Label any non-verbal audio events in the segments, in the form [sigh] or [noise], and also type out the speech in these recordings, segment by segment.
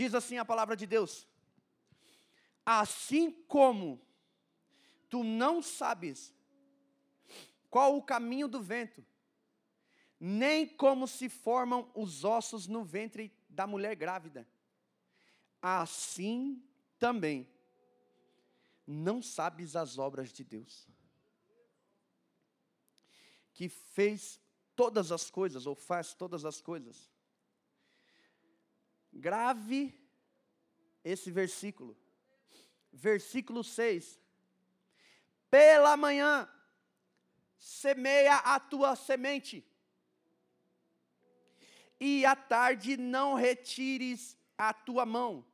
Diz assim a palavra de Deus: Assim como tu não sabes qual o caminho do vento, nem como se formam os ossos no ventre da mulher grávida, assim também não sabes as obras de Deus, que fez todas as coisas, ou faz todas as coisas. Grave esse versículo. Versículo 6. Pela manhã, semeia a tua semente, e à tarde não retires a tua mão,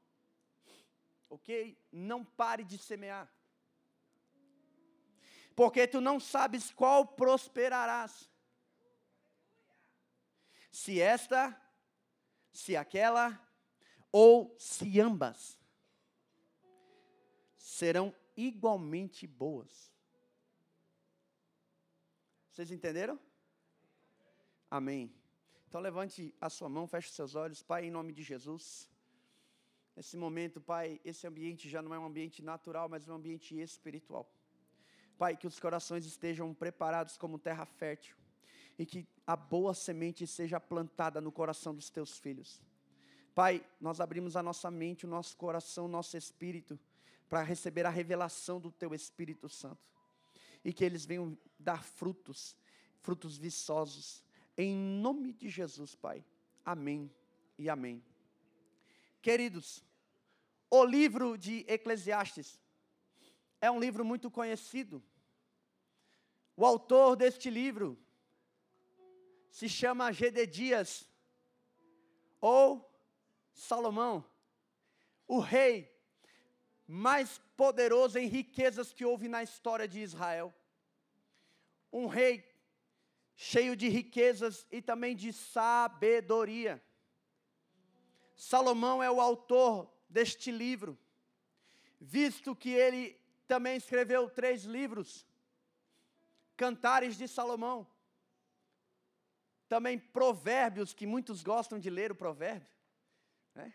ok? Não pare de semear, porque tu não sabes qual prosperarás, se esta, se aquela, ou se ambas serão igualmente boas. Vocês entenderam? Amém. Então levante a sua mão, feche seus olhos, Pai, em nome de Jesus. Nesse momento, Pai, esse ambiente já não é um ambiente natural, mas um ambiente espiritual. Pai, que os corações estejam preparados como terra fértil e que a boa semente seja plantada no coração dos teus filhos. Pai, nós abrimos a nossa mente, o nosso coração, o nosso espírito para receber a revelação do teu Espírito Santo e que eles venham dar frutos, frutos viçosos, em nome de Jesus, Pai. Amém e amém. Queridos, o livro de Eclesiastes é um livro muito conhecido. O autor deste livro se chama Gededias ou Salomão, o rei mais poderoso em riquezas que houve na história de Israel. Um rei cheio de riquezas e também de sabedoria. Salomão é o autor deste livro, visto que ele também escreveu três livros: Cantares de Salomão, também Provérbios, que muitos gostam de ler o provérbio, né?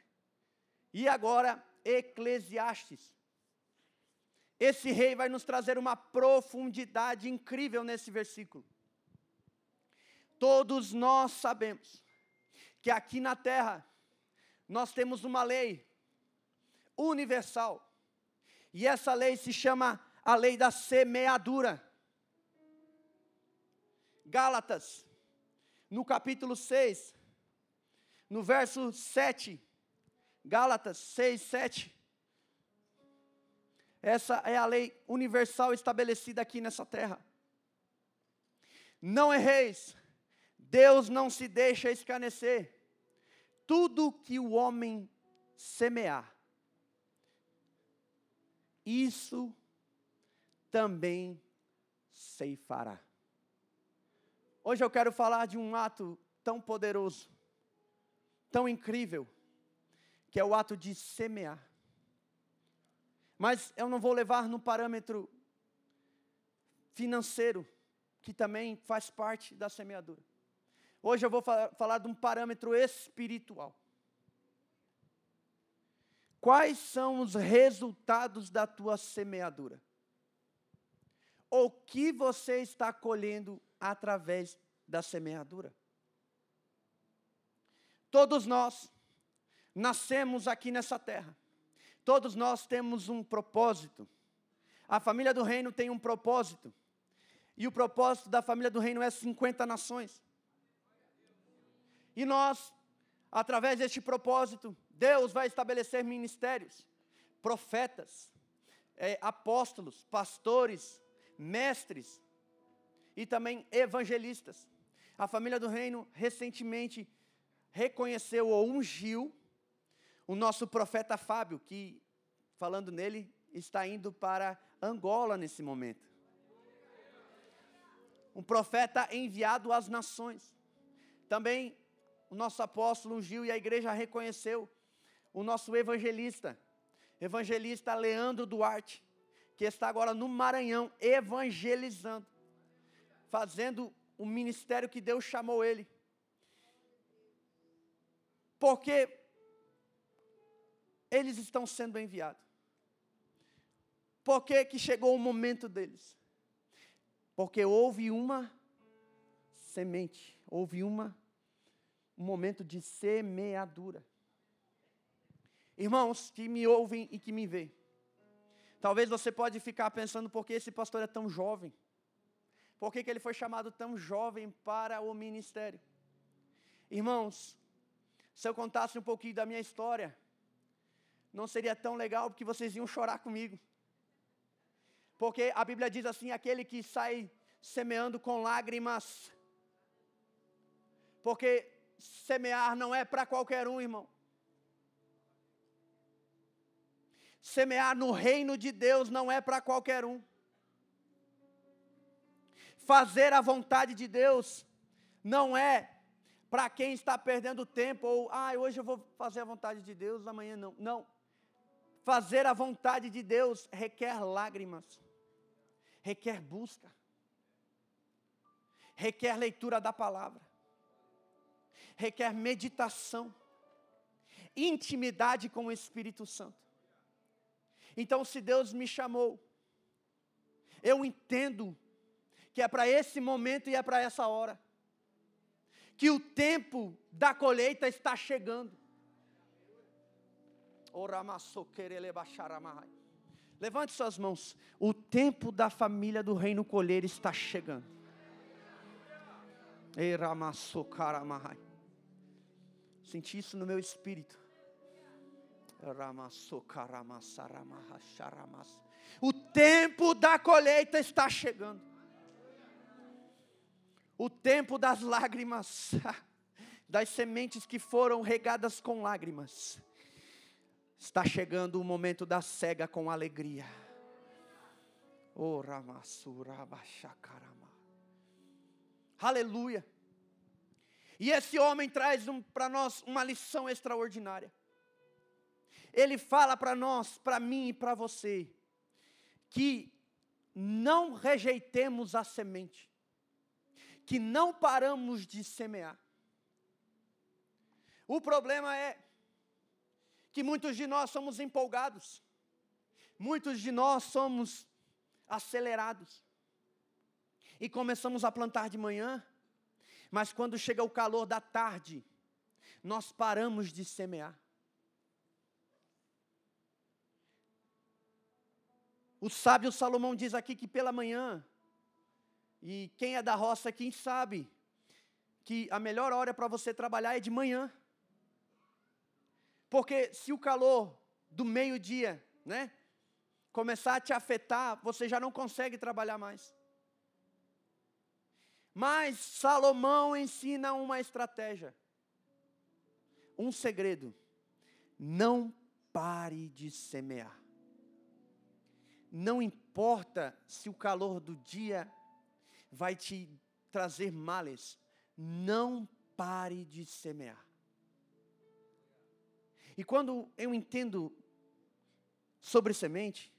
e agora Eclesiastes. Esse rei vai nos trazer uma profundidade incrível nesse versículo. Todos nós sabemos que aqui na terra nós temos uma lei universal. E essa lei se chama a lei da semeadura. Gálatas, no capítulo 6, no verso 7, Gálatas 6, 7. Essa é a lei universal estabelecida aqui nessa terra. Não erreis, Deus não se deixa escarnecer. Tudo que o homem semear, isso também ceifará. Hoje eu quero falar de um ato tão poderoso, tão incrível, que é o ato de semear. Mas eu não vou levar no parâmetro financeiro, que também faz parte da semeadura. Hoje eu vou falar de um parâmetro espiritual. Quais são os resultados da tua semeadura? O que você está colhendo através da semeadura? Todos nós nascemos aqui nessa terra. Todos nós temos um propósito. A família do reino tem um propósito. E o propósito da família do reino é 50 nações. E nós, através deste propósito, Deus vai estabelecer ministérios, profetas, é, apóstolos, pastores, mestres e também evangelistas. A família do reino recentemente reconheceu ou ungiu o nosso profeta Fábio, que, falando nele, está indo para Angola nesse momento. Um profeta enviado às nações. Também o nosso apóstolo ungiu e a igreja reconheceu o nosso evangelista, evangelista Leandro Duarte, que está agora no Maranhão evangelizando, fazendo o ministério que Deus chamou ele. Porque eles estão sendo enviados? Por que, que chegou o momento deles? Porque houve uma semente, houve uma, um momento de semeadura. Irmãos que me ouvem e que me veem, talvez você pode ficar pensando por que esse pastor é tão jovem. Por que, que ele foi chamado tão jovem para o ministério? Irmãos, se eu contasse um pouquinho da minha história, não seria tão legal porque vocês iam chorar comigo. Porque a Bíblia diz assim: aquele que sai semeando com lágrimas. Porque semear não é para qualquer um, irmão. Semear no reino de Deus não é para qualquer um. Fazer a vontade de Deus não é para quem está perdendo tempo, ou, ah, hoje eu vou fazer a vontade de Deus, amanhã não. Não. Fazer a vontade de Deus requer lágrimas, requer busca, requer leitura da palavra, requer meditação, intimidade com o Espírito Santo. Então, se Deus me chamou, eu entendo que é para esse momento e é para essa hora que o tempo da colheita está chegando. Levante suas mãos. O tempo da família do reino colher está chegando. Senti isso no meu espírito. O tempo da colheita está chegando o tempo das lágrimas, [laughs] das sementes que foram regadas com lágrimas. Está chegando o momento da cega com alegria. Oh, Aleluia. E esse homem traz um, para nós uma lição extraordinária. Ele fala para nós, para mim e para você, que não rejeitemos a semente que não paramos de semear. O problema é que muitos de nós somos empolgados, muitos de nós somos acelerados, e começamos a plantar de manhã, mas quando chega o calor da tarde, nós paramos de semear. O sábio Salomão diz aqui que pela manhã e quem é da roça, quem sabe que a melhor hora para você trabalhar é de manhã. Porque se o calor do meio-dia, né, começar a te afetar, você já não consegue trabalhar mais. Mas Salomão ensina uma estratégia, um segredo. Não pare de semear. Não importa se o calor do dia vai te trazer males. Não pare de semear. E quando eu entendo sobre semente,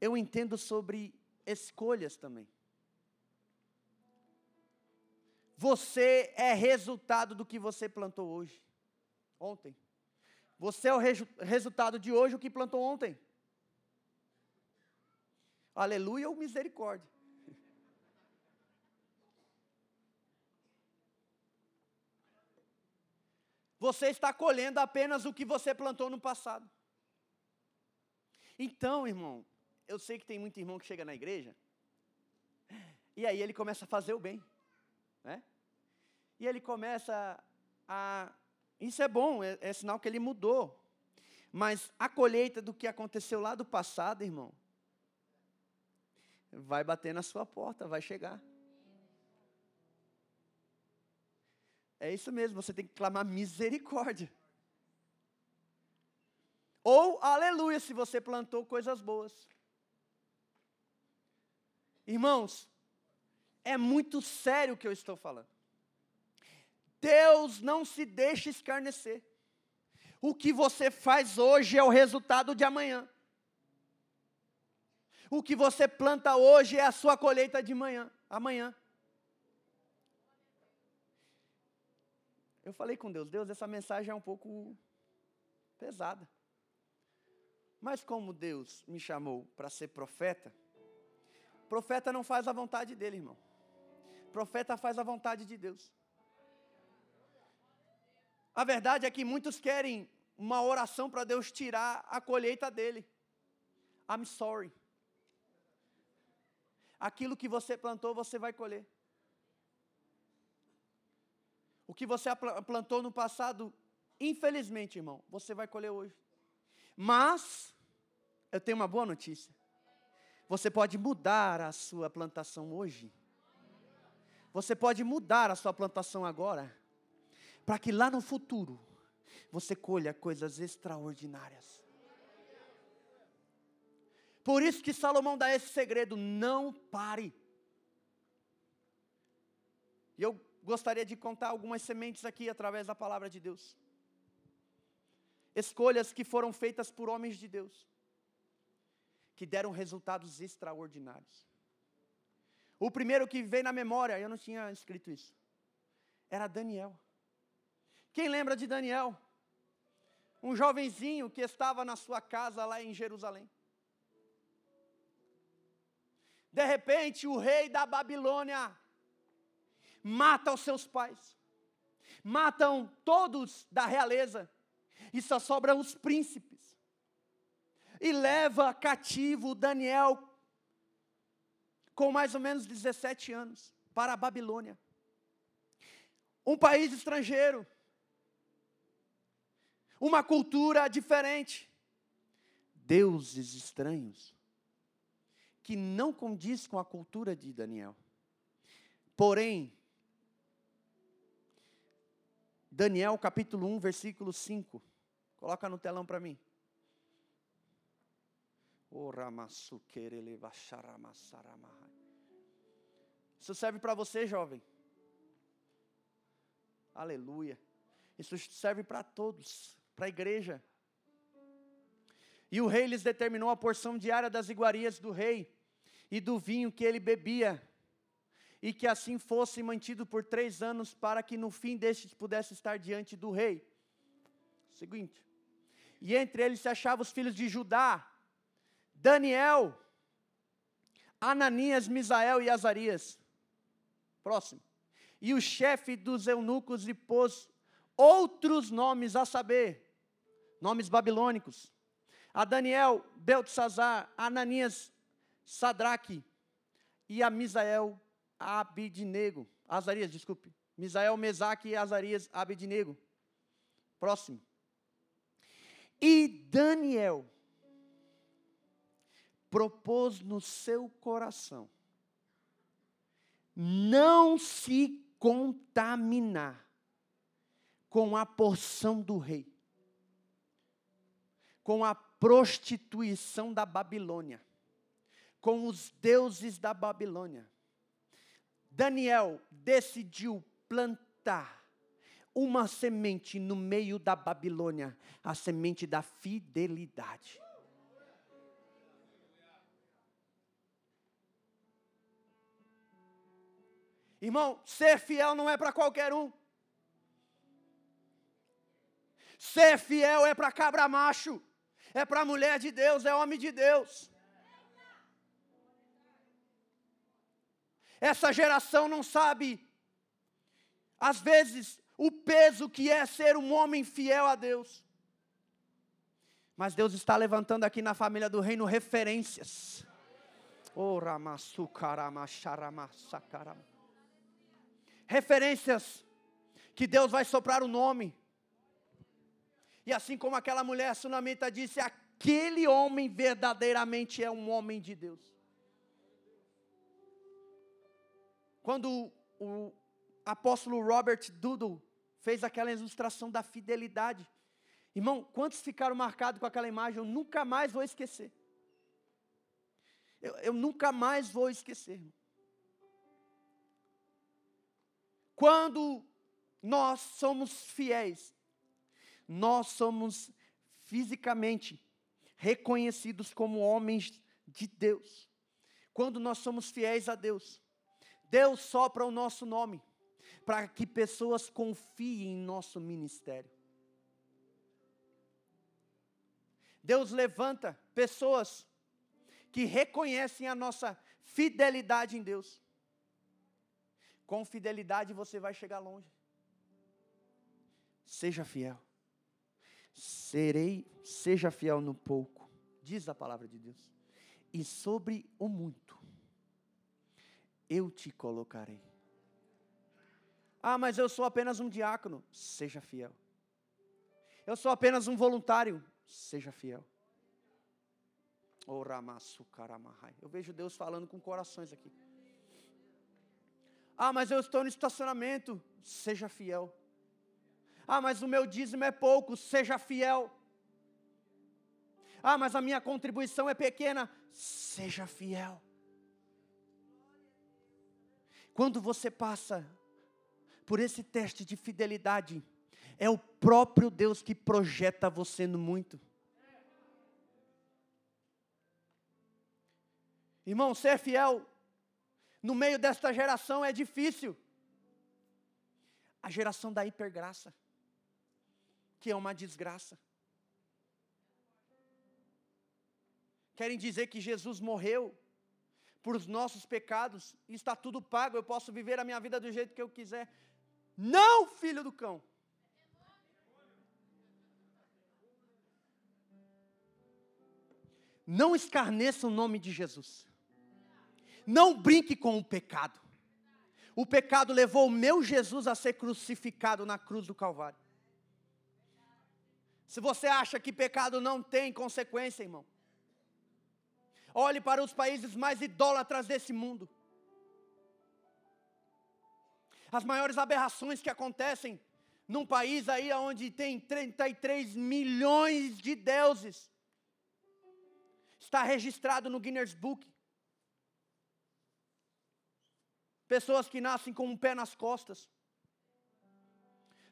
eu entendo sobre escolhas também. Você é resultado do que você plantou hoje, ontem. Você é o resultado de hoje o que plantou ontem. Aleluia ou misericórdia. Você está colhendo apenas o que você plantou no passado. Então, irmão, eu sei que tem muito irmão que chega na igreja e aí ele começa a fazer o bem, né? E ele começa a. Isso é bom, é, é sinal que ele mudou. Mas a colheita do que aconteceu lá do passado, irmão, vai bater na sua porta, vai chegar. É isso mesmo, você tem que clamar misericórdia. Ou aleluia, se você plantou coisas boas. Irmãos, é muito sério o que eu estou falando. Deus não se deixa escarnecer. O que você faz hoje é o resultado de amanhã. O que você planta hoje é a sua colheita de manhã, amanhã. Eu falei com Deus, Deus, essa mensagem é um pouco pesada. Mas como Deus me chamou para ser profeta, profeta não faz a vontade dele, irmão. Profeta faz a vontade de Deus. A verdade é que muitos querem uma oração para Deus tirar a colheita dele. I'm sorry. Aquilo que você plantou, você vai colher. O que você plantou no passado, infelizmente, irmão, você vai colher hoje. Mas, eu tenho uma boa notícia. Você pode mudar a sua plantação hoje. Você pode mudar a sua plantação agora. Para que lá no futuro, você colha coisas extraordinárias. Por isso que Salomão dá esse segredo: não pare. E eu gostaria de contar algumas sementes aqui através da palavra de Deus. Escolhas que foram feitas por homens de Deus, que deram resultados extraordinários. O primeiro que veio na memória, eu não tinha escrito isso, era Daniel. Quem lembra de Daniel? Um jovenzinho que estava na sua casa lá em Jerusalém. De repente, o rei da Babilônia mata os seus pais, matam todos da realeza, e só sobram os príncipes. E leva cativo Daniel, com mais ou menos 17 anos, para a Babilônia. Um país estrangeiro, uma cultura diferente, deuses estranhos que não condiz com a cultura de Daniel. Porém, Daniel capítulo 1, versículo 5. Coloca no telão para mim. Isso serve para você, jovem. Aleluia. Isso serve para todos, para a igreja. E o rei lhes determinou a porção diária das iguarias do rei e do vinho que ele bebia, e que assim fosse mantido por três anos, para que no fim destes pudesse estar diante do rei. Seguinte. E entre eles se achavam os filhos de Judá, Daniel, Ananias, Misael e Azarias. Próximo. E o chefe dos eunucos lhe pôs outros nomes, a saber, nomes babilônicos. A Daniel, Beltesazar, Ananias, Sadraque e a Misael Abidnego. Azarias, desculpe. Misael, Mesaque e Azarias Abidnego. Próximo. E Daniel propôs no seu coração não se contaminar com a porção do rei, com a prostituição da Babilônia com os deuses da Babilônia. Daniel decidiu plantar uma semente no meio da Babilônia, a semente da fidelidade. Irmão, ser fiel não é para qualquer um. Ser fiel é para cabra macho, é para mulher de Deus, é homem de Deus. Essa geração não sabe, às vezes, o peso que é ser um homem fiel a Deus. Mas Deus está levantando aqui na família do reino referências. Oh, referências que Deus vai soprar o nome. E assim como aquela mulher sunamita disse, aquele homem verdadeiramente é um homem de Deus. Quando o apóstolo Robert Doodle fez aquela ilustração da fidelidade. Irmão, quantos ficaram marcados com aquela imagem? Eu nunca mais vou esquecer. Eu, eu nunca mais vou esquecer. Quando nós somos fiéis, nós somos fisicamente reconhecidos como homens de Deus. Quando nós somos fiéis a Deus, Deus sopra o nosso nome, para que pessoas confiem em nosso ministério. Deus levanta pessoas que reconhecem a nossa fidelidade em Deus. Com fidelidade você vai chegar longe. Seja fiel. Serei, seja fiel no pouco, diz a palavra de Deus. E sobre o muito eu te colocarei. Ah, mas eu sou apenas um diácono. Seja fiel. Eu sou apenas um voluntário. Seja fiel. Eu vejo Deus falando com corações aqui. Ah, mas eu estou no estacionamento. Seja fiel. Ah, mas o meu dízimo é pouco. Seja fiel. Ah, mas a minha contribuição é pequena. Seja fiel. Quando você passa por esse teste de fidelidade, é o próprio Deus que projeta você no muito. Irmão, ser fiel no meio desta geração é difícil. A geração da hipergraça, que é uma desgraça. Querem dizer que Jesus morreu por os nossos pecados, está tudo pago, eu posso viver a minha vida do jeito que eu quiser. Não, filho do cão. Não escarneça o nome de Jesus. Não brinque com o pecado. O pecado levou o meu Jesus a ser crucificado na cruz do Calvário. Se você acha que pecado não tem consequência, irmão, Olhe para os países mais idólatras desse mundo. As maiores aberrações que acontecem num país aí onde tem 33 milhões de deuses. Está registrado no Guinness Book. Pessoas que nascem com um pé nas costas.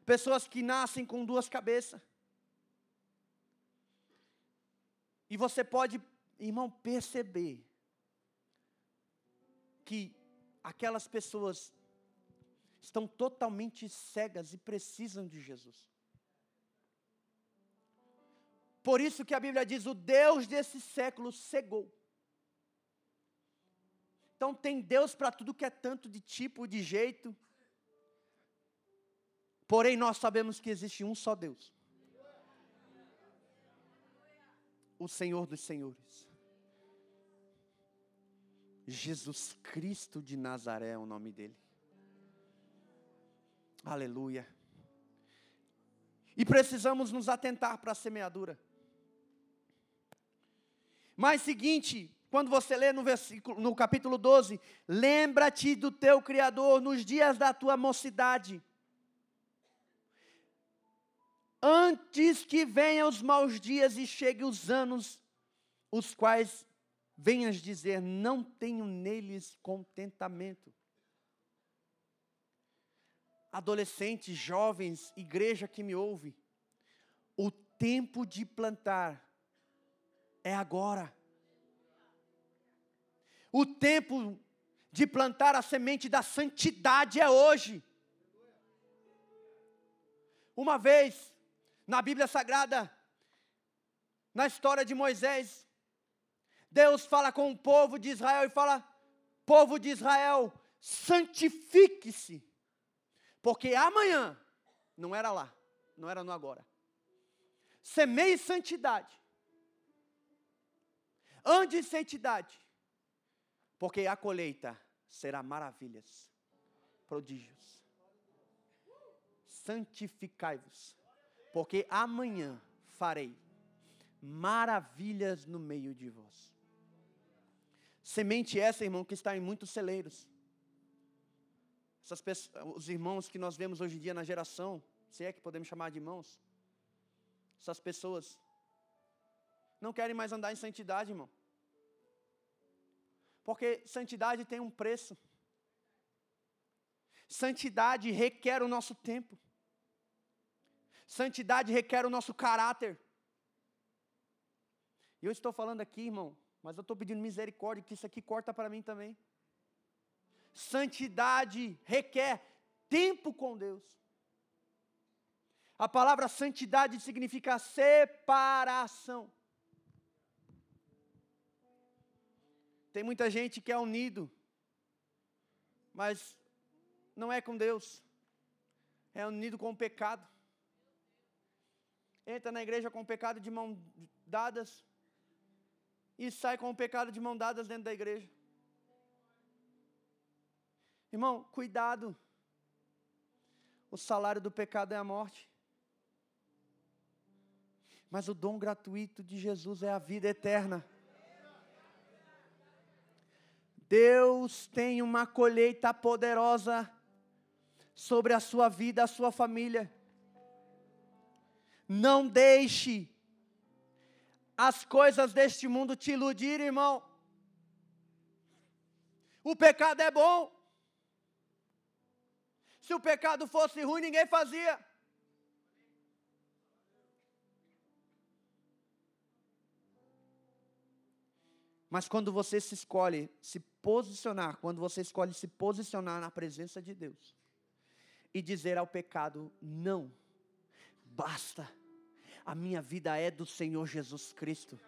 Pessoas que nascem com duas cabeças. E você pode irmão, perceber que aquelas pessoas estão totalmente cegas e precisam de Jesus. Por isso que a Bíblia diz: o Deus desse século cegou. Então tem Deus para tudo que é tanto de tipo, de jeito. Porém, nós sabemos que existe um só Deus. O Senhor dos Senhores. Jesus Cristo de Nazaré é o nome dele. Aleluia. E precisamos nos atentar para a semeadura. Mas seguinte, quando você lê no versículo, no capítulo 12, lembra-te do teu criador nos dias da tua mocidade. Antes que venham os maus dias e cheguem os anos os quais venhas dizer: não tenho neles contentamento. Adolescentes, jovens, igreja que me ouve, o tempo de plantar é agora. O tempo de plantar a semente da santidade é hoje. Uma vez, na Bíblia Sagrada, na história de Moisés, Deus fala com o povo de Israel e fala: povo de Israel, santifique-se, porque amanhã, não era lá, não era no agora, semeie santidade, ande em santidade, porque a colheita será maravilhas, prodígios. Santificai-vos, porque amanhã farei maravilhas no meio de vós. Semente essa, irmão, que está em muitos celeiros. Pessoas, os irmãos que nós vemos hoje em dia na geração, se é que podemos chamar de irmãos, essas pessoas não querem mais andar em santidade, irmão. Porque santidade tem um preço. Santidade requer o nosso tempo. Santidade requer o nosso caráter. E eu estou falando aqui, irmão, mas eu estou pedindo misericórdia, que isso aqui corta para mim também. Santidade requer tempo com Deus. A palavra santidade significa separação. Tem muita gente que é unido, mas não é com Deus, é unido com o pecado. Entra na igreja com o pecado de mãos dadas, e sai com o pecado de mão dadas dentro da igreja. Irmão, cuidado. O salário do pecado é a morte. Mas o dom gratuito de Jesus é a vida eterna. Deus tem uma colheita poderosa sobre a sua vida, a sua família. Não deixe as coisas deste mundo te iludir, irmão. O pecado é bom. Se o pecado fosse ruim, ninguém fazia. Mas quando você se escolhe se posicionar, quando você escolhe se posicionar na presença de Deus e dizer ao pecado: não, basta, a minha vida é do Senhor Jesus Cristo,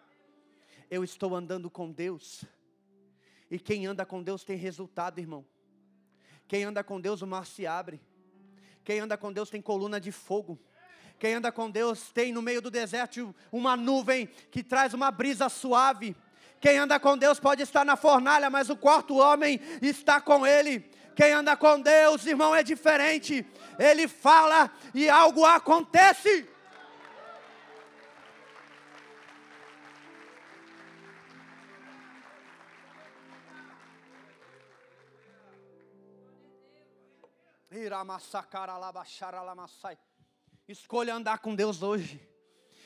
eu estou andando com Deus, e quem anda com Deus tem resultado, irmão. Quem anda com Deus, o mar se abre. Quem anda com Deus tem coluna de fogo. Quem anda com Deus tem no meio do deserto uma nuvem que traz uma brisa suave. Quem anda com Deus pode estar na fornalha, mas o quarto homem está com ele. Quem anda com Deus, irmão, é diferente. Ele fala e algo acontece. Escolha andar com Deus hoje.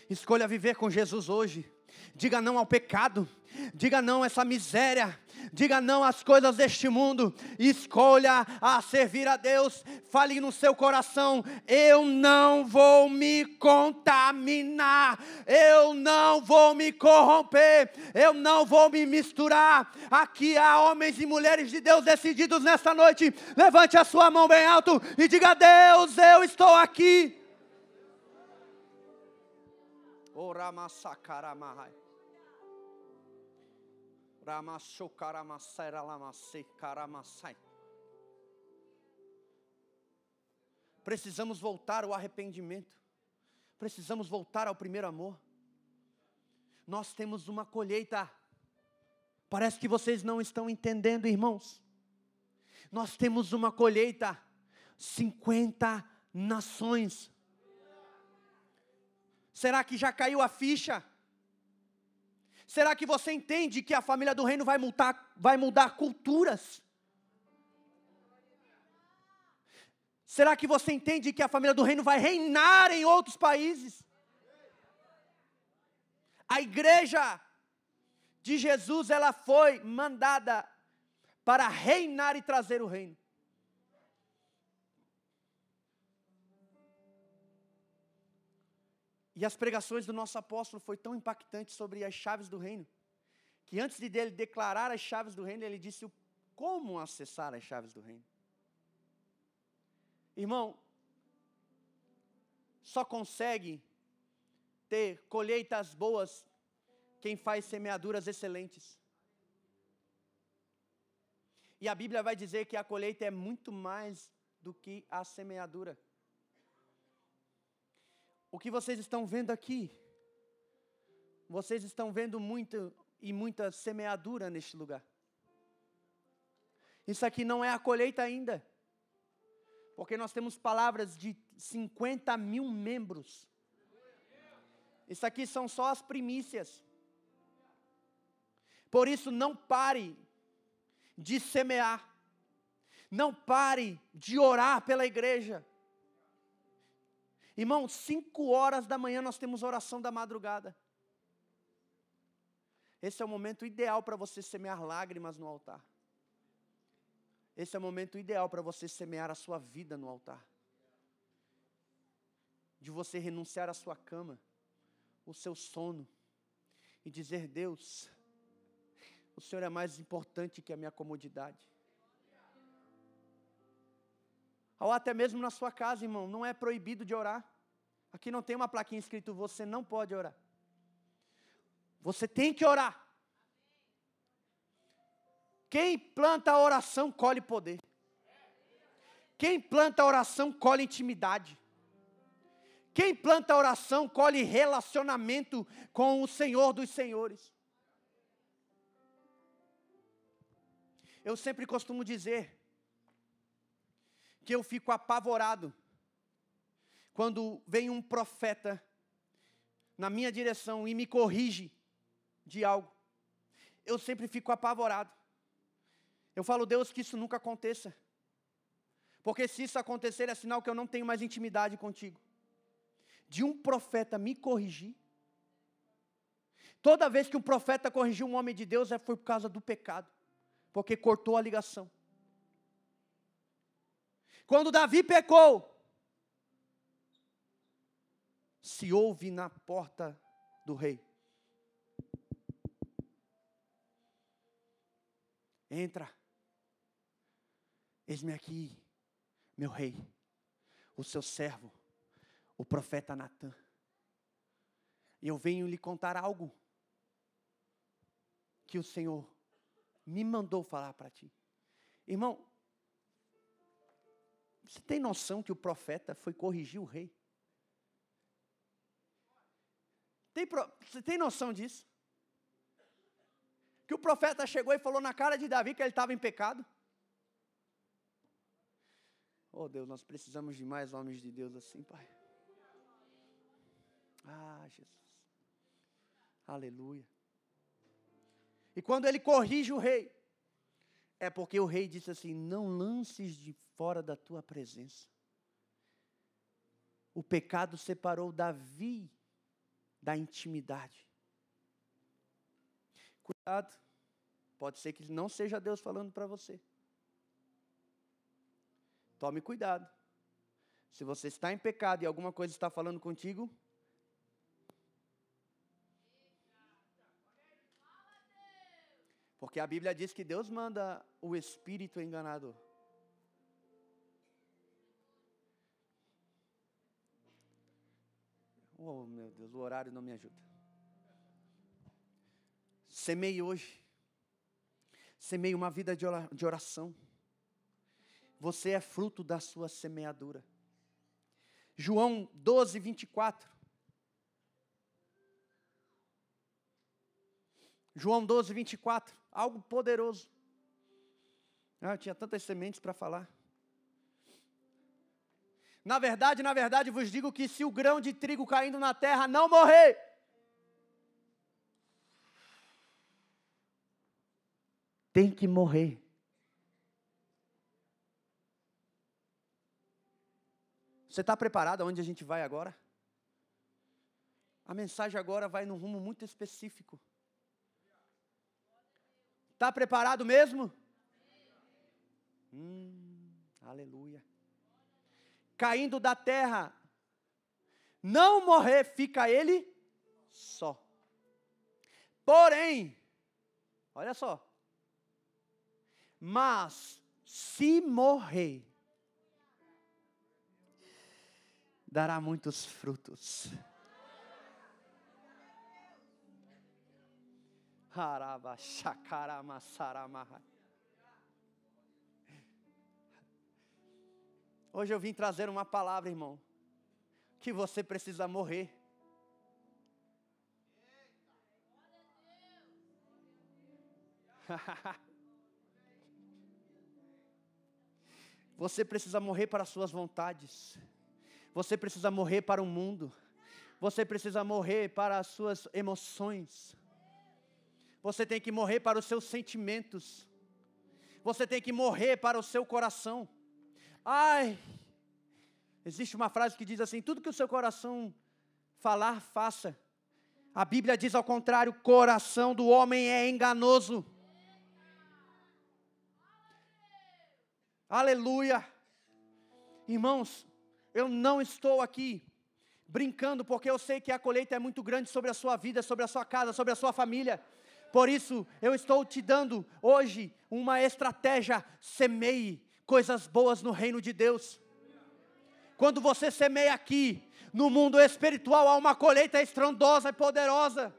Escolha viver com Jesus hoje. Diga não ao pecado. Diga não a essa miséria. Diga não às coisas deste mundo. Escolha a servir a Deus. Fale no seu coração: eu não vou me contaminar. Eu não vou me corromper. Eu não vou me misturar. Aqui há homens e mulheres de Deus decididos nesta noite. Levante a sua mão bem alto e diga: Deus, eu estou aqui. Precisamos voltar ao arrependimento. Precisamos voltar ao primeiro amor. Nós temos uma colheita. Parece que vocês não estão entendendo, irmãos. Nós temos uma colheita. 50 nações. Será que já caiu a ficha? Será que você entende que a família do reino vai mudar, vai mudar culturas? Será que você entende que a família do reino vai reinar em outros países? A igreja de Jesus, ela foi mandada para reinar e trazer o reino. E as pregações do nosso apóstolo foi tão impactante sobre as chaves do reino, que antes de dele declarar as chaves do reino, ele disse como acessar as chaves do reino. Irmão, só consegue ter colheitas boas quem faz semeaduras excelentes. E a Bíblia vai dizer que a colheita é muito mais do que a semeadura. O que vocês estão vendo aqui, vocês estão vendo muito e muita semeadura neste lugar. Isso aqui não é a colheita ainda, porque nós temos palavras de 50 mil membros. Isso aqui são só as primícias. Por isso, não pare de semear, não pare de orar pela igreja. Irmão, cinco horas da manhã nós temos oração da madrugada. Esse é o momento ideal para você semear lágrimas no altar. Esse é o momento ideal para você semear a sua vida no altar. De você renunciar à sua cama, o seu sono, e dizer: Deus, o Senhor é mais importante que a minha comodidade. Ou até mesmo na sua casa, irmão, não é proibido de orar. Aqui não tem uma plaquinha escrito você não pode orar. Você tem que orar. Quem planta a oração colhe poder. Quem planta a oração colhe intimidade. Quem planta a oração colhe relacionamento com o Senhor dos Senhores. Eu sempre costumo dizer que eu fico apavorado quando vem um profeta na minha direção e me corrige de algo. Eu sempre fico apavorado. Eu falo, Deus, que isso nunca aconteça. Porque se isso acontecer, é sinal que eu não tenho mais intimidade contigo. De um profeta me corrigir. Toda vez que um profeta corrigiu um homem de Deus, é foi por causa do pecado. Porque cortou a ligação. Quando Davi pecou, se ouve na porta do rei. Entra. Eis-me aqui, meu rei, o seu servo, o profeta Natan. E eu venho lhe contar algo que o Senhor me mandou falar para ti. Irmão, você tem noção que o profeta foi corrigir o rei? Tem, você tem noção disso? Que o profeta chegou e falou na cara de Davi que ele estava em pecado? Oh Deus, nós precisamos de mais homens de Deus assim, Pai. Ah, Jesus. Aleluia. E quando ele corrige o rei, é porque o rei disse assim: Não lances de fora da tua presença. O pecado separou Davi da intimidade. Cuidado, pode ser que não seja Deus falando para você. Tome cuidado. Se você está em pecado e alguma coisa está falando contigo, Porque a Bíblia diz que Deus manda o espírito enganador. Oh, meu Deus, o horário não me ajuda. Semeie hoje. Semeie uma vida de oração. Você é fruto da sua semeadura. João 12, 24. João 12, 24. Algo poderoso. Ah, eu tinha tantas sementes para falar. Na verdade, na verdade, vos digo que se o grão de trigo caindo na terra não morrer, tem que morrer. Você está preparado aonde a gente vai agora? A mensagem agora vai num rumo muito específico. Está preparado mesmo? Hum, aleluia. Caindo da terra, não morrer, fica ele só. Porém, olha só. Mas, se morrer, dará muitos frutos. Hoje eu vim trazer uma palavra, irmão, que você precisa morrer. Você precisa morrer para as suas vontades. Você precisa morrer para o mundo. Você precisa morrer para as suas emoções. Você tem que morrer para os seus sentimentos. Você tem que morrer para o seu coração. Ai, existe uma frase que diz assim: tudo que o seu coração falar, faça. A Bíblia diz ao contrário: o coração do homem é enganoso. Aleluia. Irmãos, eu não estou aqui brincando, porque eu sei que a colheita é muito grande sobre a sua vida, sobre a sua casa, sobre a sua família. Por isso, eu estou te dando hoje uma estratégia: semeie coisas boas no reino de Deus. Quando você semeia aqui, no mundo espiritual, há uma colheita estrondosa e poderosa.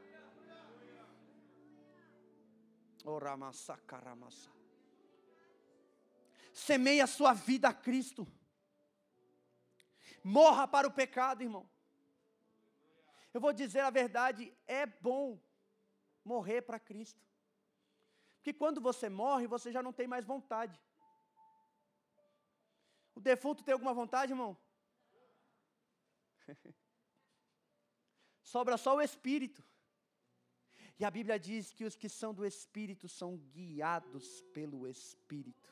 Semeie a sua vida a Cristo. Morra para o pecado, irmão. Eu vou dizer a verdade, é bom morrer para Cristo. Porque quando você morre, você já não tem mais vontade. O defunto tem alguma vontade, irmão? [laughs] Sobra só o espírito. E a Bíblia diz que os que são do espírito são guiados pelo espírito.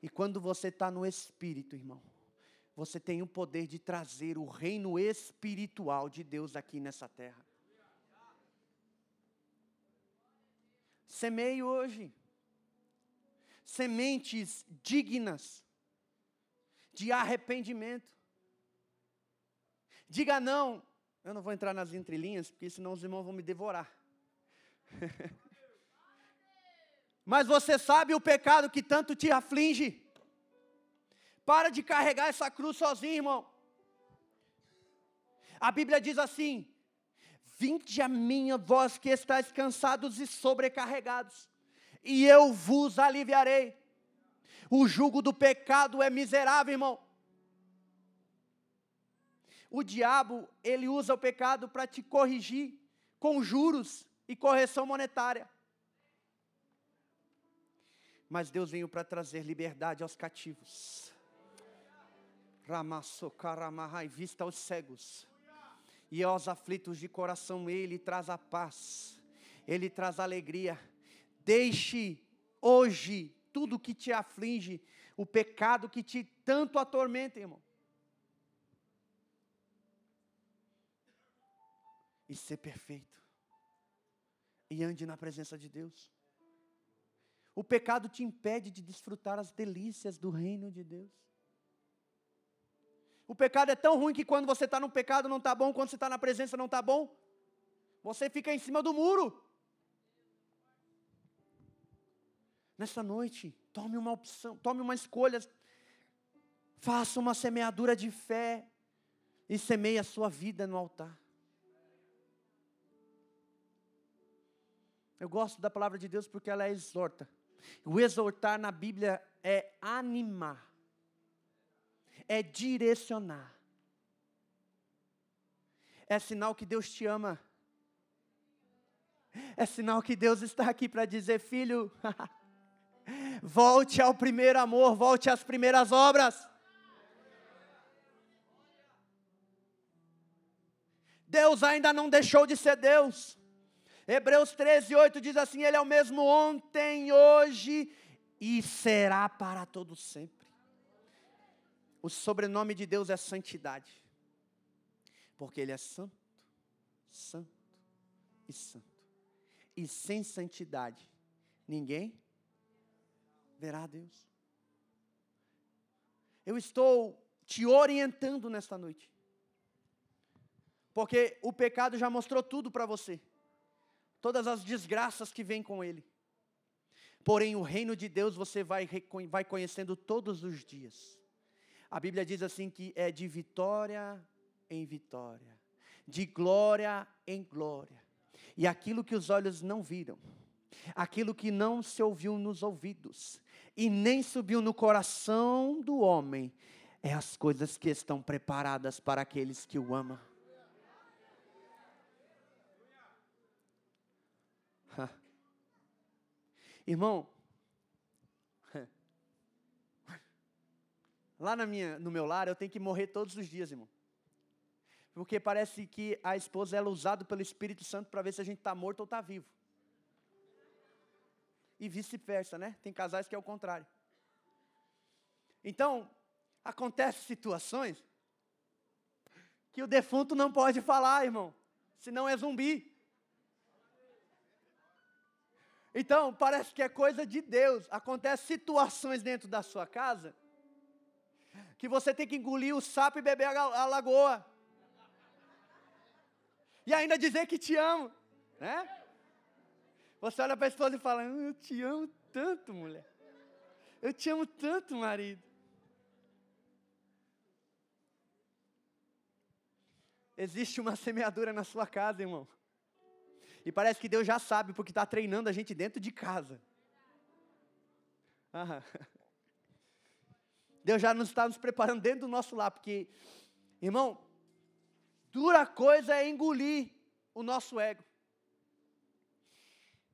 E quando você está no espírito, irmão, você tem o poder de trazer o reino espiritual de Deus aqui nessa terra. Semeie hoje sementes dignas de arrependimento. Diga não, eu não vou entrar nas entrelinhas, porque senão os irmãos vão me devorar. [laughs] Mas você sabe o pecado que tanto te aflige. Para de carregar essa cruz sozinho, irmão. A Bíblia diz assim: Vinde a mim, vós que estáis cansados e sobrecarregados, e eu vos aliviarei. O jugo do pecado é miserável, irmão. O diabo, ele usa o pecado para te corrigir com juros e correção monetária. Mas Deus veio para trazer liberdade aos cativos. Ramassokaramahai, vista aos cegos. E aos aflitos de coração, Ele traz a paz. Ele traz alegria. Deixe hoje tudo que te aflige, o pecado que te tanto atormenta, irmão. e ser perfeito. E ande na presença de Deus. O pecado te impede de desfrutar as delícias do reino de Deus. O pecado é tão ruim que quando você está no pecado não está bom, quando você está na presença não está bom. Você fica em cima do muro. Nessa noite, tome uma opção, tome uma escolha. Faça uma semeadura de fé e semeie a sua vida no altar. Eu gosto da palavra de Deus porque ela é exorta. O exortar na Bíblia é animar, é direcionar. É sinal que Deus te ama. É sinal que Deus está aqui para dizer, filho, [laughs] volte ao primeiro amor, volte às primeiras obras. Deus ainda não deixou de ser Deus. Hebreus 13, 8 diz assim: Ele é o mesmo ontem, hoje e será para todo sempre. O sobrenome de Deus é santidade, porque Ele é santo, santo e santo. E sem santidade, ninguém verá Deus. Eu estou te orientando nesta noite, porque o pecado já mostrou tudo para você todas as desgraças que vêm com ele. Porém, o reino de Deus você vai, vai conhecendo todos os dias. A Bíblia diz assim que é de vitória em vitória, de glória em glória. E aquilo que os olhos não viram, aquilo que não se ouviu nos ouvidos, e nem subiu no coração do homem, é as coisas que estão preparadas para aqueles que o amam. [laughs] Irmão, lá na minha, no meu lar eu tenho que morrer todos os dias, irmão. Porque parece que a esposa ela é usada pelo Espírito Santo para ver se a gente está morto ou está vivo. E vice-versa, né? Tem casais que é o contrário. Então, acontecem situações que o defunto não pode falar, irmão, senão é zumbi. Então, parece que é coisa de Deus. Acontecem situações dentro da sua casa que você tem que engolir o sapo e beber a, lagoa. E ainda dizer que te amo, né? Você olha para a esposa e fala: Eu te amo tanto, mulher. Eu te amo tanto, marido. Existe uma semeadura na sua casa, irmão. E parece que Deus já sabe, porque está treinando a gente dentro de casa. Ah, [laughs] Deus já nos está nos preparando dentro do nosso lar, porque, irmão, dura coisa é engolir o nosso ego.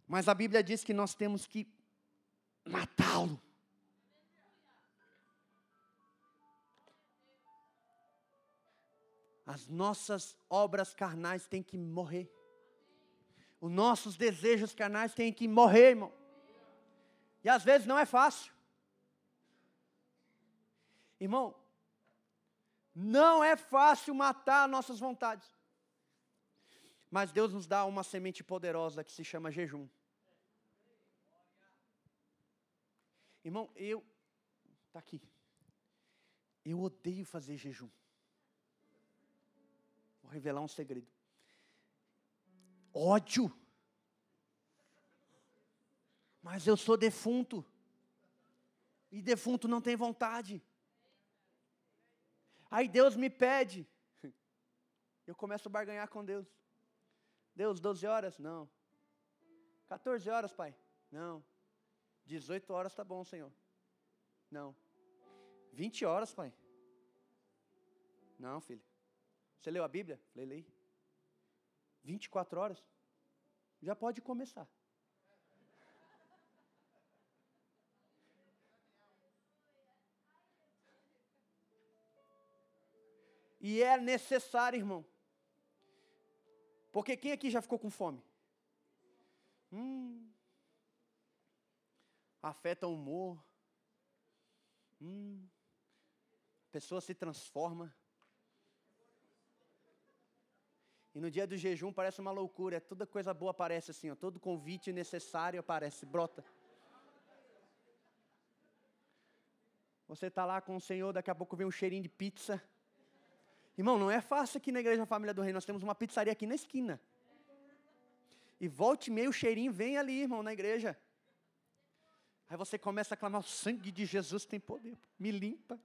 Mas a Bíblia diz que nós temos que matá-lo. As nossas obras carnais têm que morrer. Os nossos desejos carnais têm que morrer, irmão. E às vezes não é fácil. Irmão, não é fácil matar nossas vontades. Mas Deus nos dá uma semente poderosa que se chama jejum. Irmão, eu. Está aqui. Eu odeio fazer jejum. Vou revelar um segredo. Ódio. Mas eu sou defunto. E defunto não tem vontade. Aí Deus me pede. [laughs] Eu começo a barganhar com Deus. Deus, 12 horas? Não. 14 horas, pai? Não. 18 horas está bom, Senhor. Não. 20 horas, pai? Não, filho. Você leu a Bíblia? Falei, lei. 24 horas? Já pode começar. E é necessário, irmão. Porque quem aqui já ficou com fome? Hum, afeta o humor. Hum, a pessoa se transforma. E no dia do jejum parece uma loucura, toda coisa boa aparece assim, ó, todo convite necessário aparece, brota. Você está lá com o Senhor, daqui a pouco vem um cheirinho de pizza. Irmão, não é fácil aqui na Igreja Família do Rei, nós temos uma pizzaria aqui na esquina. E volte e o cheirinho vem ali, irmão, na igreja. Aí você começa a clamar: o sangue de Jesus tem poder, me limpa.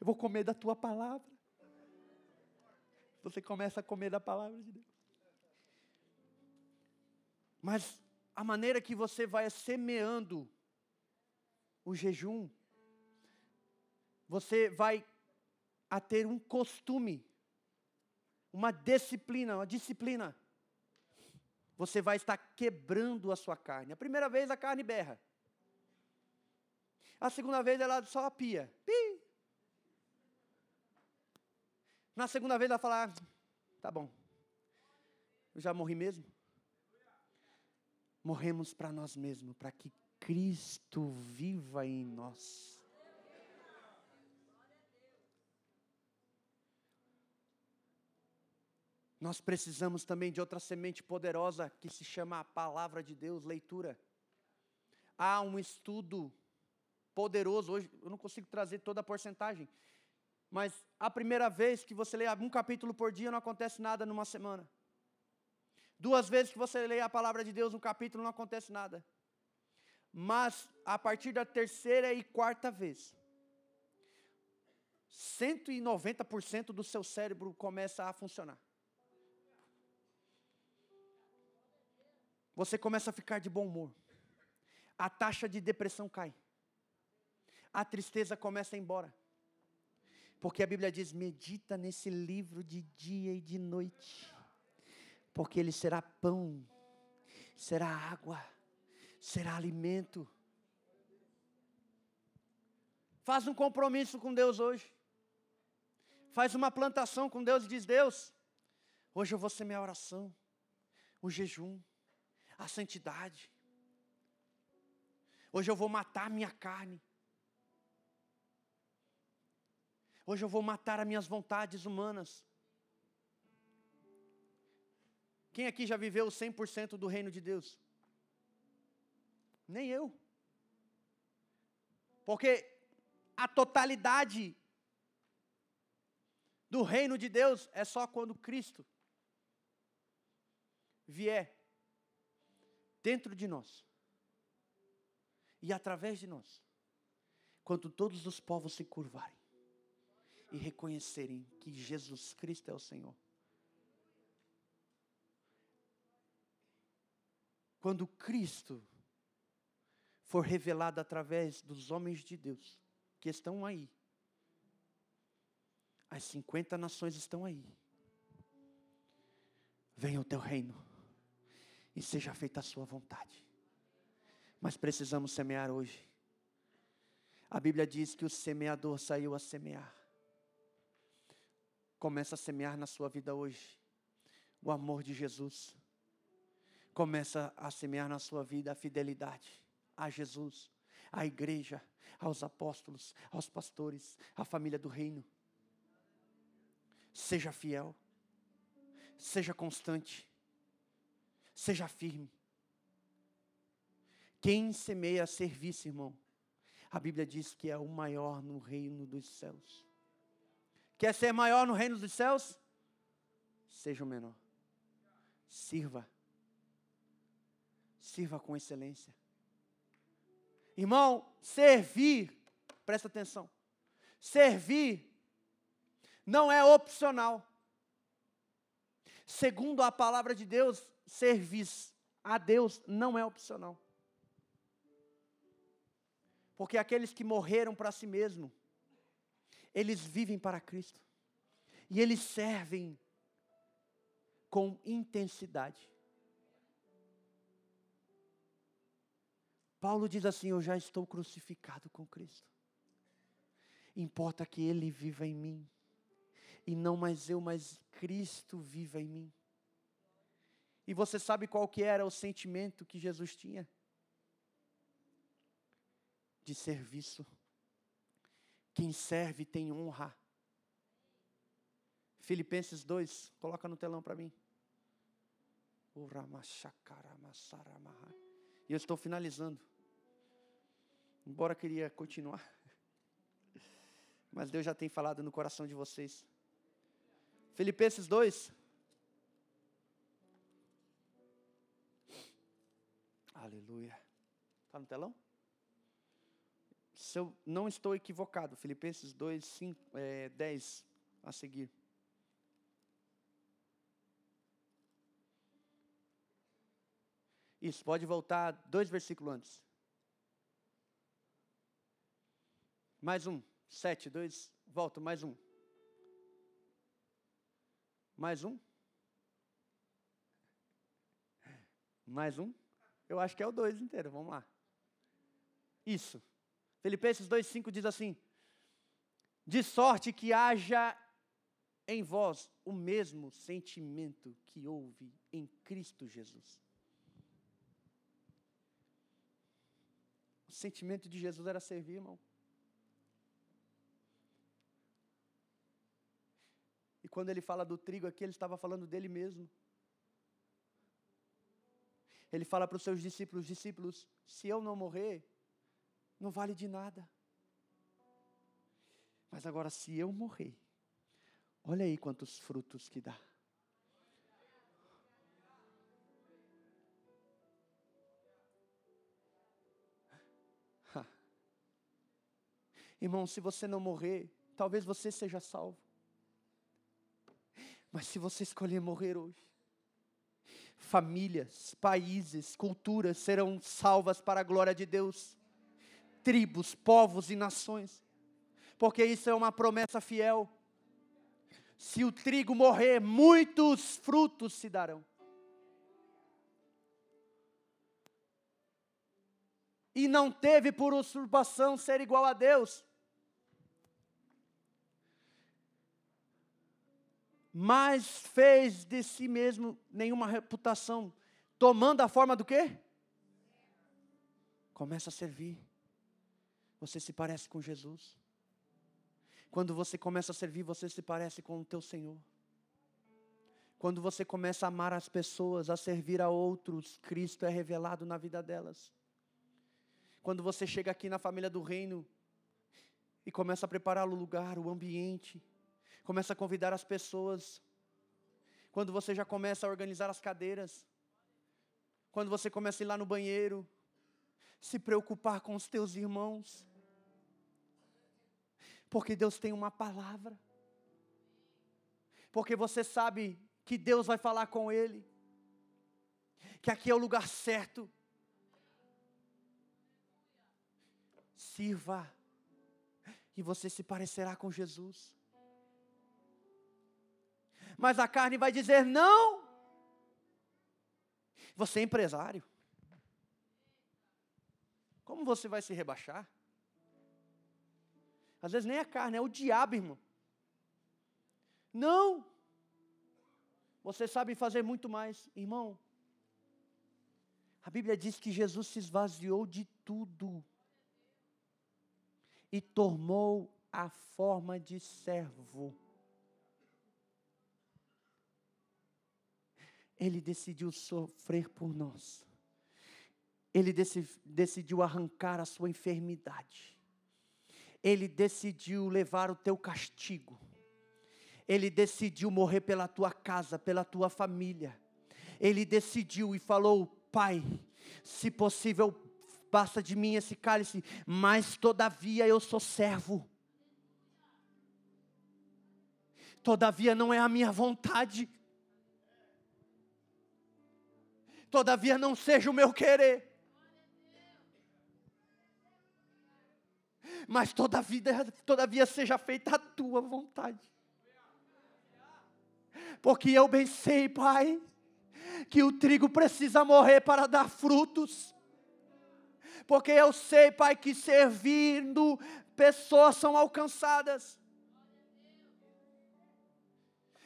Eu vou comer da tua palavra. Você começa a comer da palavra de Deus. Mas a maneira que você vai semeando o jejum, você vai a ter um costume, uma disciplina, uma disciplina você vai estar quebrando a sua carne. A primeira vez a carne berra. A segunda vez ela só apia. Pi. Na segunda vez ela fala: ah, tá bom. Eu já morri mesmo. Morremos para nós mesmos, para que Cristo viva em nós. Nós precisamos também de outra semente poderosa que se chama a palavra de Deus, leitura. Há um estudo poderoso, hoje eu não consigo trazer toda a porcentagem, mas a primeira vez que você lê um capítulo por dia não acontece nada numa semana. Duas vezes que você lê a palavra de Deus um capítulo não acontece nada. Mas a partir da terceira e quarta vez, 190% do seu cérebro começa a funcionar. Você começa a ficar de bom humor. A taxa de depressão cai. A tristeza começa a ir embora. Porque a Bíblia diz: medita nesse livro de dia e de noite, porque ele será pão, será água, será alimento. Faz um compromisso com Deus hoje. Faz uma plantação com Deus e diz: Deus, hoje eu vou ser minha oração, o jejum a santidade. Hoje eu vou matar a minha carne. Hoje eu vou matar as minhas vontades humanas. Quem aqui já viveu 100% do reino de Deus? Nem eu. Porque a totalidade do reino de Deus é só quando Cristo vier dentro de nós e através de nós, quando todos os povos se curvarem e reconhecerem que Jesus Cristo é o Senhor. Quando Cristo for revelado através dos homens de Deus, que estão aí. As 50 nações estão aí. Venha o teu reino e seja feita a sua vontade. Mas precisamos semear hoje. A Bíblia diz que o semeador saiu a semear. Começa a semear na sua vida hoje o amor de Jesus. Começa a semear na sua vida a fidelidade a Jesus, à igreja, aos apóstolos, aos pastores, à família do reino. Seja fiel, seja constante, seja firme. Quem semeia serviço, irmão, a Bíblia diz que é o maior no reino dos céus. Quer ser maior no reino dos céus? Seja o menor. Sirva. Sirva com excelência. Irmão, servir, presta atenção. Servir não é opcional. Segundo a palavra de Deus, servir a Deus não é opcional. Porque aqueles que morreram para si mesmo, eles vivem para Cristo. E eles servem com intensidade. Paulo diz assim: Eu já estou crucificado com Cristo. Importa que Ele viva em mim. E não mais eu, mas Cristo viva em mim. E você sabe qual que era o sentimento que Jesus tinha? de serviço. Quem serve tem honra. Filipenses 2, coloca no telão para mim. E eu estou finalizando. Embora queria continuar. [laughs] Mas Deus já tem falado no coração de vocês. Filipenses 2. Aleluia. Está no telão? se eu não estou equivocado, Filipenses 2, 5, é, 10 a seguir. Isso, pode voltar dois versículos antes. Mais um, sete, dois, volta, mais um. Mais um. [laughs] Mais um. Eu acho que é o dois inteiro, vamos lá. Isso. Filipenses 2,5 diz assim: De sorte que haja em vós o mesmo sentimento que houve em Cristo Jesus. O sentimento de Jesus era servir, irmão. E quando ele fala do trigo aqui, ele estava falando dele mesmo. Ele fala para os seus discípulos: discípulos, se eu não morrer, não vale de nada. Mas agora, se eu morrer, olha aí quantos frutos que dá. [laughs] Irmão, se você não morrer, talvez você seja salvo. Mas se você escolher morrer hoje, famílias, países, culturas serão salvas para a glória de Deus tribos, povos e nações, porque isso é uma promessa fiel. Se o trigo morrer, muitos frutos se darão. E não teve por usurpação ser igual a Deus. Mas fez de si mesmo nenhuma reputação, tomando a forma do quê? Começa a servir você se parece com Jesus. Quando você começa a servir, você se parece com o teu Senhor. Quando você começa a amar as pessoas, a servir a outros, Cristo é revelado na vida delas. Quando você chega aqui na família do reino e começa a preparar o lugar, o ambiente, começa a convidar as pessoas. Quando você já começa a organizar as cadeiras, quando você começa a ir lá no banheiro, se preocupar com os teus irmãos, porque Deus tem uma palavra. Porque você sabe que Deus vai falar com ele. Que aqui é o lugar certo. Sirva. e você se parecerá com Jesus. Mas a carne vai dizer: não. Você é empresário. Como você vai se rebaixar? Às vezes nem a carne, é o diabo, irmão. Não. Você sabe fazer muito mais, irmão. A Bíblia diz que Jesus se esvaziou de tudo e tomou a forma de servo. Ele decidiu sofrer por nós. Ele decidiu arrancar a sua enfermidade. Ele decidiu levar o teu castigo. Ele decidiu morrer pela tua casa, pela tua família. Ele decidiu e falou: Pai, se possível, passa de mim esse cálice, mas todavia eu sou servo. Todavia não é a minha vontade. Todavia não seja o meu querer. Mas todavia, todavia seja feita a tua vontade. Porque eu bem sei, Pai, que o trigo precisa morrer para dar frutos. Porque eu sei, Pai, que servindo pessoas são alcançadas.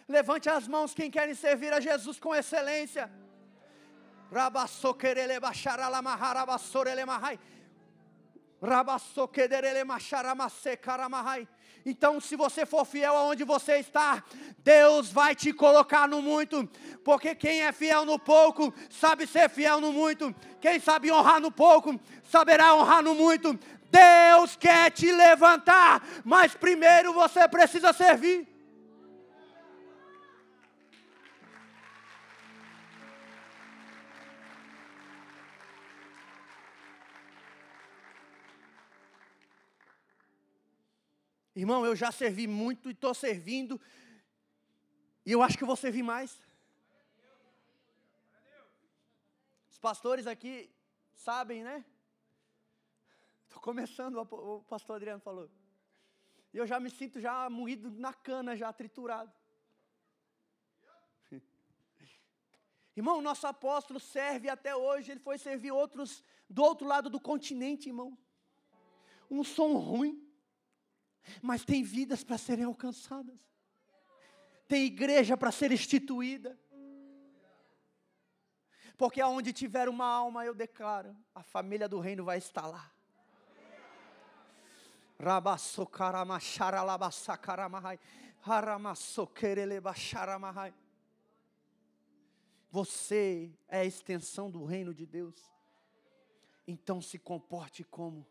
Levante as mãos quem querem servir a Jesus com excelência. Então, se você for fiel aonde você está, Deus vai te colocar no muito, porque quem é fiel no pouco, sabe ser fiel no muito. Quem sabe honrar no pouco, saberá honrar no muito. Deus quer te levantar, mas primeiro você precisa servir. Irmão, eu já servi muito e estou servindo. E eu acho que eu vou servir mais. Os pastores aqui sabem, né? Estou começando, o pastor Adriano falou. E eu já me sinto já moído na cana, já triturado. [laughs] Irmão, nosso apóstolo serve até hoje, ele foi servir outros do outro lado do continente, irmão. Um som ruim mas tem vidas para serem alcançadas, tem igreja para ser instituída. Porque aonde tiver uma alma, eu declaro, a família do reino vai estar lá. Você é a extensão do reino de Deus. Então se comporte como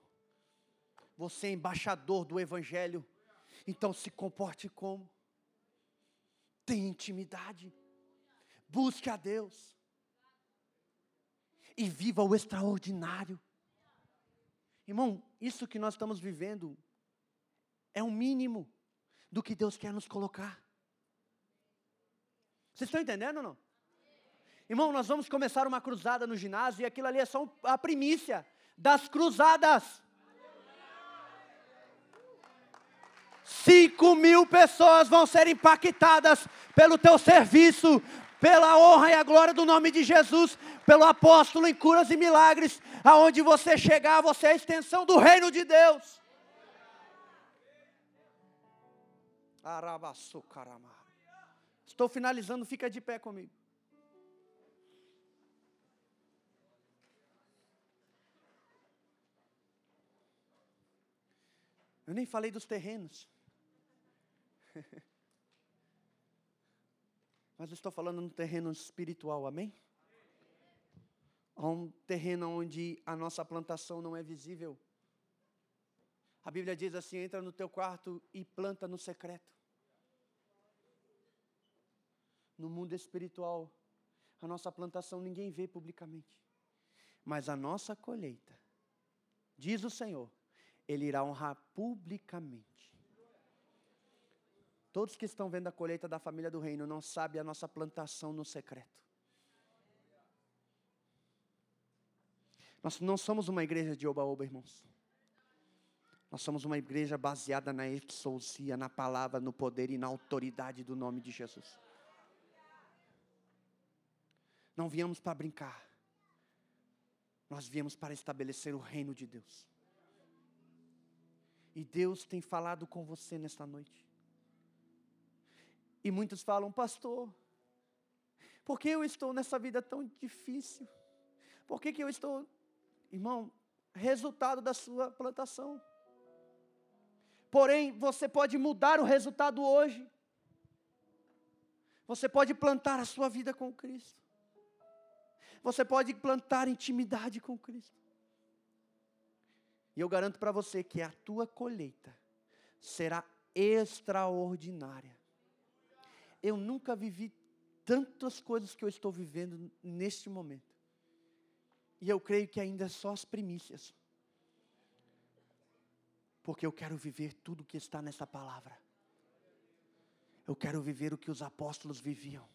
você é embaixador do Evangelho. Então se comporte como? Tenha intimidade. Busque a Deus. E viva o extraordinário. Irmão, isso que nós estamos vivendo é o mínimo do que Deus quer nos colocar. Vocês estão entendendo ou não? Irmão, nós vamos começar uma cruzada no ginásio e aquilo ali é só a primícia das cruzadas. Cinco mil pessoas vão ser impactadas pelo teu serviço, pela honra e a glória do nome de Jesus, pelo apóstolo em curas e milagres, aonde você chegar, você é a extensão do reino de Deus. Estou finalizando, fica de pé comigo. Eu nem falei dos terrenos. [laughs] Mas estou falando no terreno espiritual, amém? Há um terreno onde a nossa plantação não é visível. A Bíblia diz assim: entra no teu quarto e planta no secreto. No mundo espiritual, a nossa plantação ninguém vê publicamente, mas a nossa colheita, diz o Senhor, Ele irá honrar publicamente. Todos que estão vendo a colheita da família do reino não sabem a nossa plantação no secreto. Nós não somos uma igreja de oba-oba, irmãos. Nós somos uma igreja baseada na exousia, na palavra, no poder e na autoridade do nome de Jesus. Não viemos para brincar. Nós viemos para estabelecer o reino de Deus. E Deus tem falado com você nesta noite. E muitos falam, pastor, por que eu estou nessa vida tão difícil? Por que, que eu estou, irmão, resultado da sua plantação? Porém, você pode mudar o resultado hoje. Você pode plantar a sua vida com Cristo. Você pode plantar intimidade com Cristo. E eu garanto para você que a tua colheita será extraordinária. Eu nunca vivi tantas coisas que eu estou vivendo neste momento. E eu creio que ainda é só as primícias. Porque eu quero viver tudo que está nessa palavra. Eu quero viver o que os apóstolos viviam.